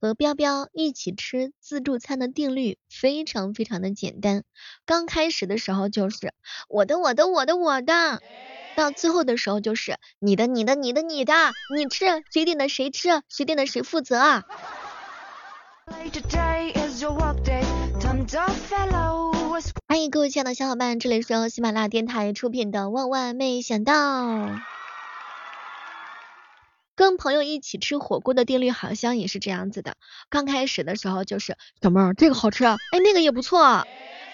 和彪彪一起吃自助餐的定律非常非常的简单。刚开始的时候就是我的我的我的我的，到最后的时候就是你的你的你的你的，你吃谁点的谁吃，谁点的谁负责啊。欢迎各位亲爱的小伙伴，这里是由喜马拉雅电台出品的《万万没想到》。跟朋友一起吃火锅的定律好像也是这样子的，刚开始的时候就是小妹儿这个好吃，哎那个也不错，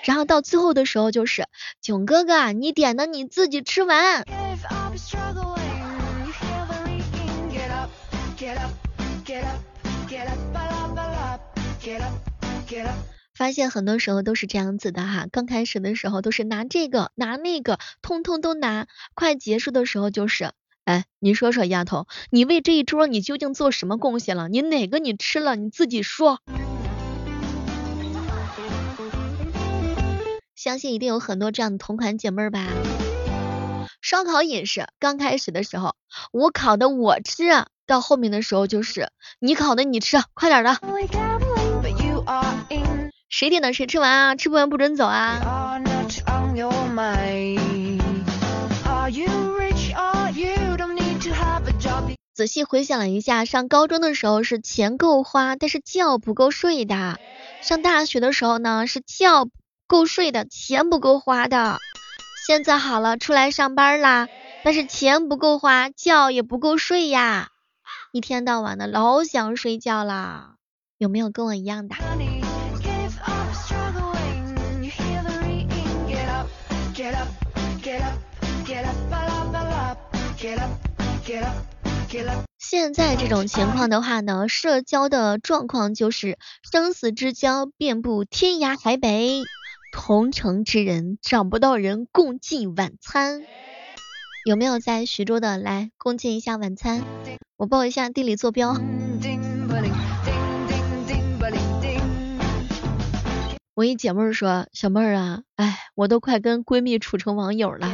然后到最后的时候就是囧哥哥你点的你自己吃完。发现很多时候都是这样子的哈，刚开始的时候都是拿这个拿那个，通通都拿，快结束的时候就是。哎，你说说丫头，你为这一桌你究竟做什么贡献了？你哪个你吃了？你自己说。相信一定有很多这样的同款姐妹儿吧。烧烤也是，刚开始的时候我烤的我吃，到后面的时候就是你烤的你吃，快点的。谁点的谁吃完啊？吃不完不准走啊。仔细回想了一下，上高中的时候是钱够花，但是觉不够睡的；上大学的时候呢，是觉够睡的，钱不够花的。现在好了，出来上班啦，但是钱不够花，觉也不够睡呀，一天到晚的老想睡觉啦。有没有跟我一样的？现在这种情况的话呢，社交的状况就是生死之交遍布天涯海北，同城之人找不到人共进晚餐。有没有在徐州的来共进一下晚餐？我报一下地理坐标。我一姐妹儿说，小妹儿啊，哎，我都快跟闺蜜处成网友了。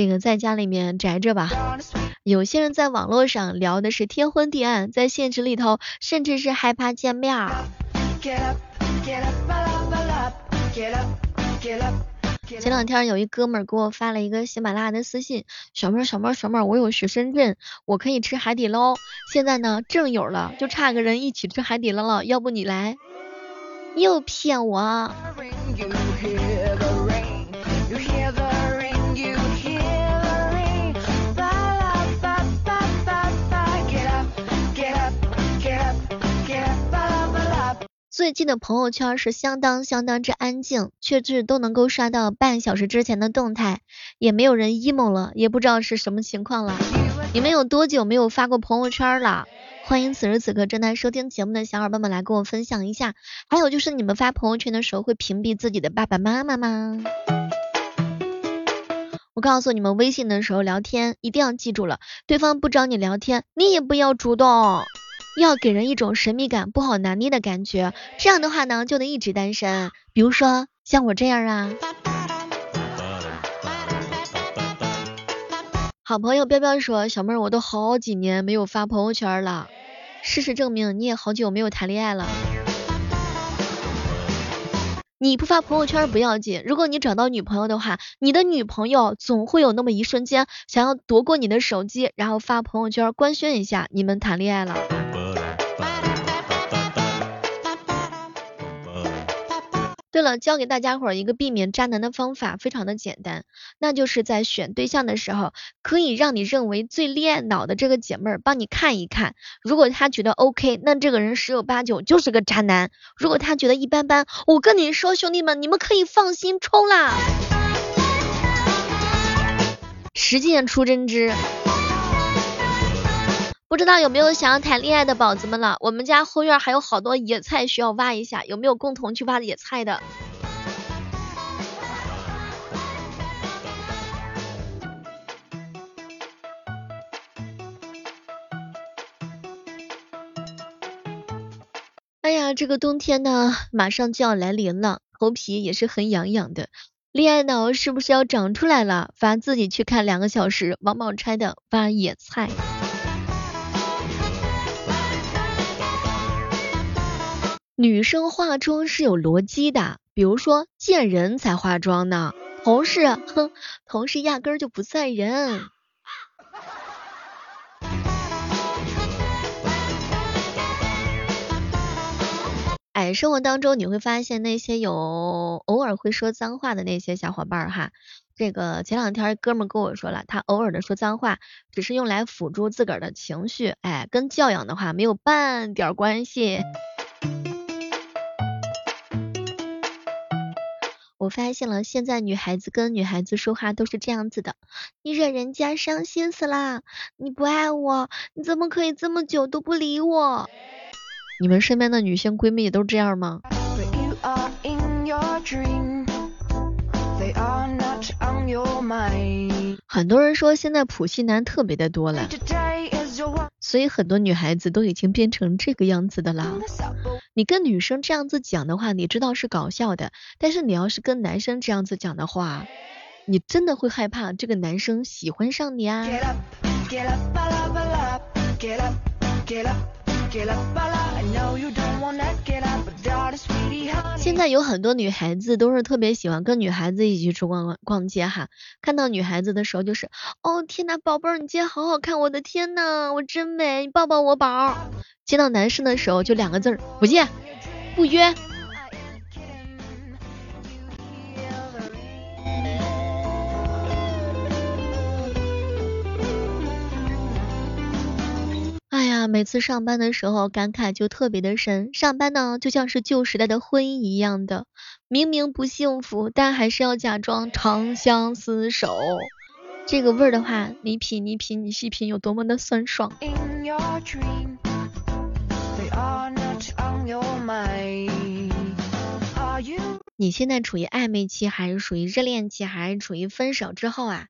这个在家里面宅着吧，有些人在网络上聊的是天昏地暗，在现实里头甚至是害怕见面。前两天有一哥们儿给我发了一个喜马拉雅的私信，小妹儿小妹儿小妹儿，我有去深圳，我可以吃海底捞，现在呢正有了，就差个人一起吃海底捞了，要不你来？又骗我。最近的朋友圈是相当相当之安静，却是都能够刷到半小时之前的动态，也没有人 emo 了，也不知道是什么情况了。你们有多久没有发过朋友圈了？欢迎此时此刻正在收听节目的小伙伴们来跟我分享一下。还有就是你们发朋友圈的时候会屏蔽自己的爸爸妈妈吗？我告诉你们，微信的时候聊天一定要记住了，对方不找你聊天，你也不要主动。要给人一种神秘感，不好拿捏的感觉，这样的话呢，就能一直单身。比如说像我这样啊。好朋友彪彪说，小妹儿，我都好几年没有发朋友圈了，事实证明你也好久没有谈恋爱了。你不发朋友圈不要紧，如果你找到女朋友的话，你的女朋友总会有那么一瞬间想要夺过你的手机，然后发朋友圈官宣一下你们谈恋爱了。对了，教给大家伙一个避免渣男的方法，非常的简单，那就是在选对象的时候，可以让你认为最恋爱脑的这个姐妹儿帮你看一看，如果她觉得 OK，那这个人十有八九就是个渣男；如果她觉得一般般，我跟你说，兄弟们，你们可以放心冲啦，实践出真知。不知道有没有想要谈恋爱的宝子们了？我们家后院还有好多野菜需要挖一下，有没有共同去挖野菜的？哎呀，这个冬天呢，马上就要来临了，头皮也是很痒痒的。恋爱脑是不是要长出来了？罚自己去看两个小时王宝钗的挖野菜。女生化妆是有逻辑的，比如说见人才化妆呢，同事，哼，同事压根儿就不算人。哎，生活当中你会发现那些有偶尔会说脏话的那些小伙伴儿哈，这个前两天哥们跟我说了，他偶尔的说脏话只是用来辅助自个儿的情绪，哎，跟教养的话没有半点关系。发现了，现在女孩子跟女孩子说话都是这样子的，你惹人家伤心死啦，你不爱我，你怎么可以这么久都不理我？你们身边的女性闺蜜也都这样吗？很多人说现在普信男特别的多了，所以很多女孩子都已经变成这个样子的啦。你跟女生这样子讲的话，你知道是搞笑的，但是你要是跟男生这样子讲的话，你真的会害怕这个男生喜欢上你啊。现在有很多女孩子都是特别喜欢跟女孩子一起去逛逛街哈，看到女孩子的时候就是，哦天呐，宝贝儿，你今天好好看，我的天呐，我真美，你抱抱我宝儿。见到男生的时候就两个字儿，不见，不约。每次上班的时候感慨就特别的深，上班呢就像是旧时代的婚姻一样的，明明不幸福，但还是要假装长相厮守。这个味儿的话，你品你品你细品有多么的酸爽。你现在处于暧昧期，还是属于热恋期，还是处于分手之后啊？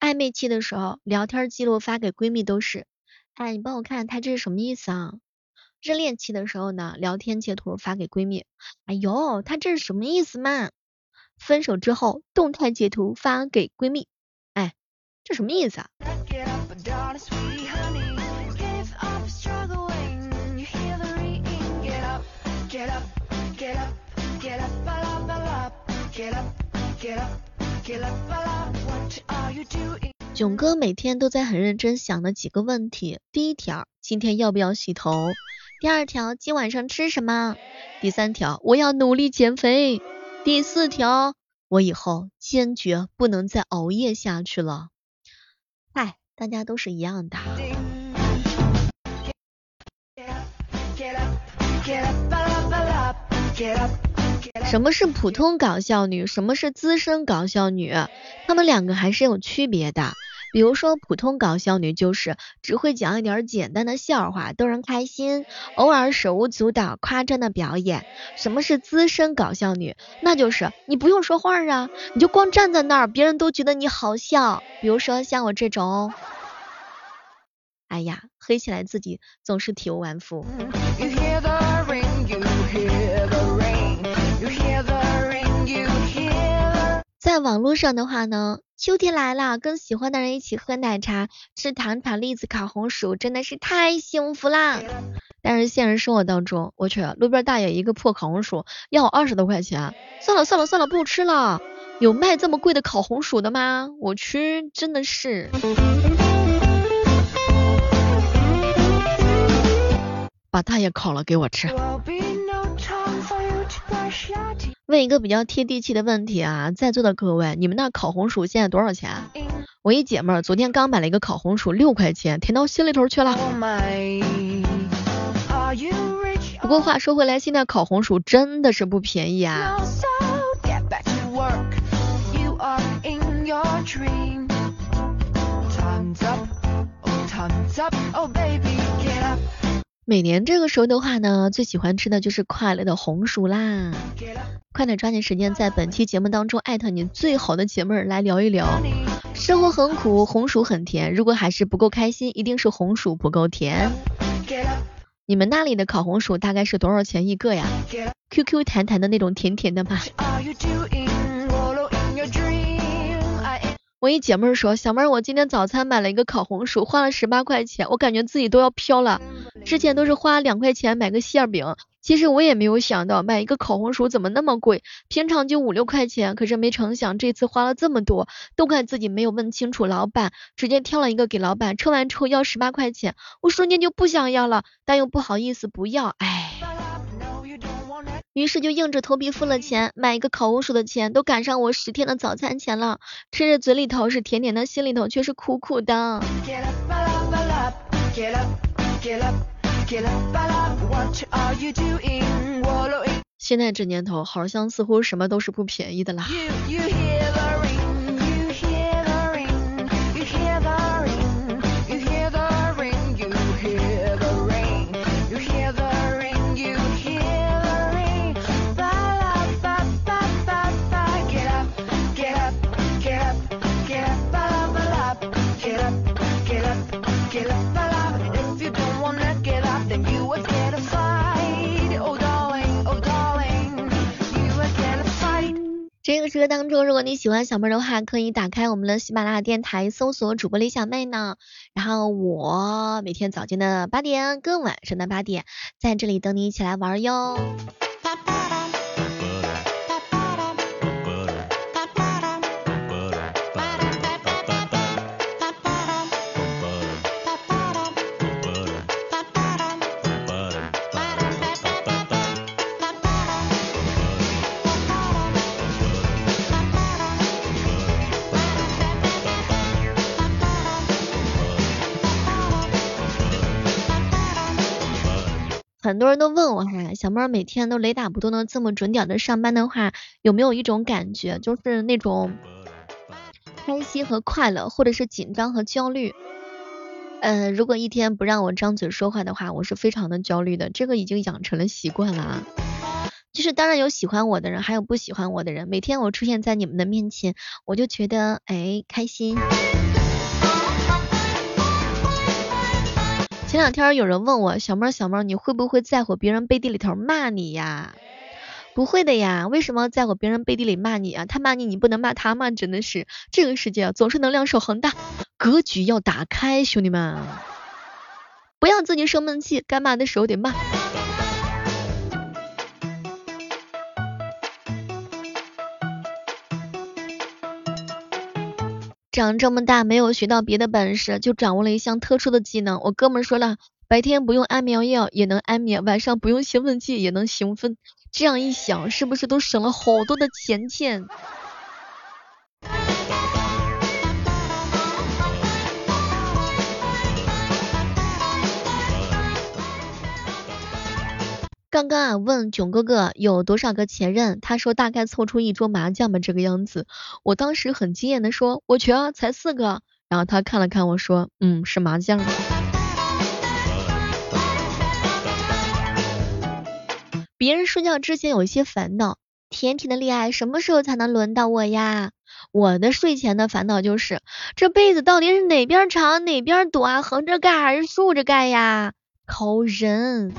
暧昧期的时候，聊天记录发给闺蜜都是。哎，你帮我看，他这是什么意思啊？热恋期的时候呢，聊天截图发给闺蜜。哎呦，他这是什么意思嘛？分手之后，动态截图发给闺蜜。哎，这什么意思啊？囧哥每天都在很认真想的几个问题：第一条，今天要不要洗头？第二条，今晚上吃什么？第三条，我要努力减肥。第四条，我以后坚决不能再熬夜下去了。嗨，大家都是一样的。什么是普通搞笑女？什么是资深搞笑女？她们两个还是有区别的。比如说，普通搞笑女就是只会讲一点简单的笑话逗人开心，偶尔手舞足蹈夸张的表演。什么是资深搞笑女？那就是你不用说话啊，你就光站在那儿，别人都觉得你好笑。比如说像我这种，哎呀，黑起来自己总是体无完肤。在网络上的话呢，秋天来了，跟喜欢的人一起喝奶茶、吃糖糖、栗子、烤红薯，真的是太幸福啦。但是现实生活当中，我去，路边大爷一个破烤红薯要我二十多块钱，算了算了算了，不吃了。有卖这么贵的烤红薯的吗？我去，真的是。把大爷烤了给我吃。问一个比较贴地气的问题啊，在座的各位，你们那烤红薯现在多少钱？我一姐们儿昨天刚买了一个烤红薯，六块钱，甜到心里头去了。不过话说回来，现在烤红薯真的是不便宜啊。每年这个时候的话呢，最喜欢吃的就是快乐的红薯啦。快点抓紧时间，在本期节目当中艾特你最好的姐妹儿来聊一聊。生活很苦，红薯很甜，如果还是不够开心，一定是红薯不够甜。你们那里的烤红薯大概是多少钱一个呀？Q Q 弹弹的那种甜甜的吗？我一姐妹儿说，小妹儿，我今天早餐买了一个烤红薯，花了十八块钱，我感觉自己都要飘了。之前都是花两块钱买个馅饼，其实我也没有想到买一个烤红薯怎么那么贵，平常就五六块钱，可是没成想这次花了这么多，都怪自己没有问清楚老板，直接挑了一个给老板，称完之后要十八块钱，我瞬间就不想要了，但又不好意思不要，唉。于是就硬着头皮付了钱，买一个烤红薯的钱都赶上我十天的早餐钱了，吃着嘴里头是甜甜的，心里头却是苦苦的。现在这年头，好像似乎什么都是不便宜的啦。这个当中，如果你喜欢小妹的话，可以打开我们的喜马拉雅电台，搜索主播李小妹呢。然后我每天早间的八点跟晚上的八点，在这里等你一起来玩哟。很多人都问我哈，小妹儿每天都雷打不动的这么准点的上班的话，有没有一种感觉，就是那种开心和快乐，或者是紧张和焦虑？呃，如果一天不让我张嘴说话的话，我是非常的焦虑的，这个已经养成了习惯了啊。就是当然有喜欢我的人，还有不喜欢我的人，每天我出现在你们的面前，我就觉得哎开心。前两天有人问我，小妹小妹，你会不会在乎别人背地里头骂你呀？不会的呀，为什么在乎别人背地里骂你啊？他骂你，你不能骂他吗？真的是，这个世界总是能量守恒的，格局要打开，兄弟们，不要自己生闷气，该骂的时候得骂。长这么大没有学到别的本事，就掌握了一项特殊的技能。我哥们说了，白天不用安眠药也能安眠，晚上不用兴奋剂也能兴奋。这样一想，是不是都省了好多的钱钱？刚刚啊，问囧哥哥有多少个前任，他说大概凑出一桌麻将吧这个样子。我当时很惊艳的说，我去，才四个。然后他看了看我说，嗯，是麻将。别人睡觉之前有一些烦恼，甜甜的恋爱什么时候才能轮到我呀？我的睡前的烦恼就是，这被子到底是哪边长哪边短，横着盖还是竖着盖呀？抠人。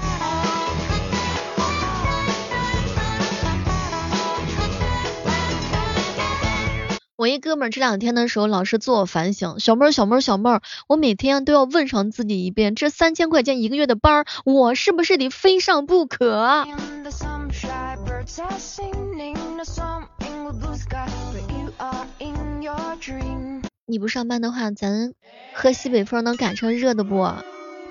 我一哥们儿这两天的时候老是自我反省，小妹儿小妹儿小妹儿，我每天都要问上自己一遍，这三千块钱一个月的班儿，我是不是得非上不可？你不上班的话，咱喝西北风能赶上热的不？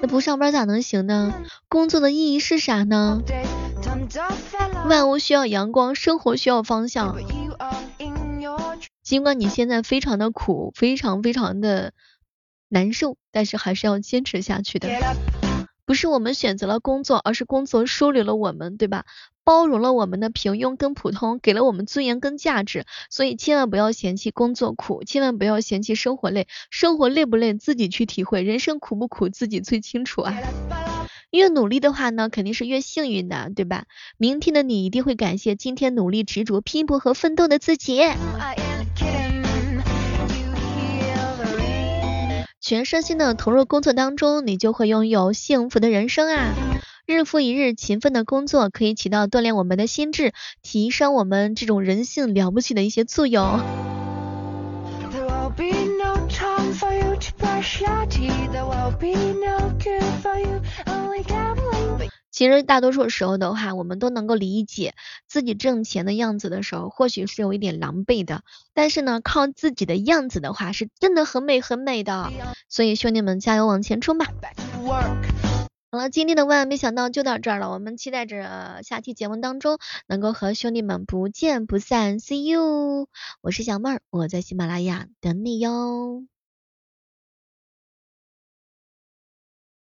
那不上班咋能行呢？工作的意义是啥呢？万物需要阳光，生活需要方向。尽管你现在非常的苦，非常非常的难受，但是还是要坚持下去的。不是我们选择了工作，而是工作收留了我们，对吧？包容了我们的平庸跟普通，给了我们尊严跟价值。所以千万不要嫌弃工作苦，千万不要嫌弃生活累。生活累不累，自己去体会；人生苦不苦，自己最清楚啊。越努力的话呢，肯定是越幸运的，对吧？明天的你一定会感谢今天努力执着拼搏和奋斗的自己。全身心的投入工作当中，你就会拥有幸福的人生啊！日复一日勤奋的工作，可以起到锻炼我们的心智，提升我们这种人性了不起的一些作用。其实大多数时候的话，我们都能够理解自己挣钱的样子的时候，或许是有一点狼狈的。但是呢，靠自己的样子的话，是真的很美很美的。所以兄弟们，加油往前冲吧！好了，今天的万万没想到就到这儿了，我们期待着下期节目当中能够和兄弟们不见不散，See you！我是小妹儿，我在喜马拉雅等你哟。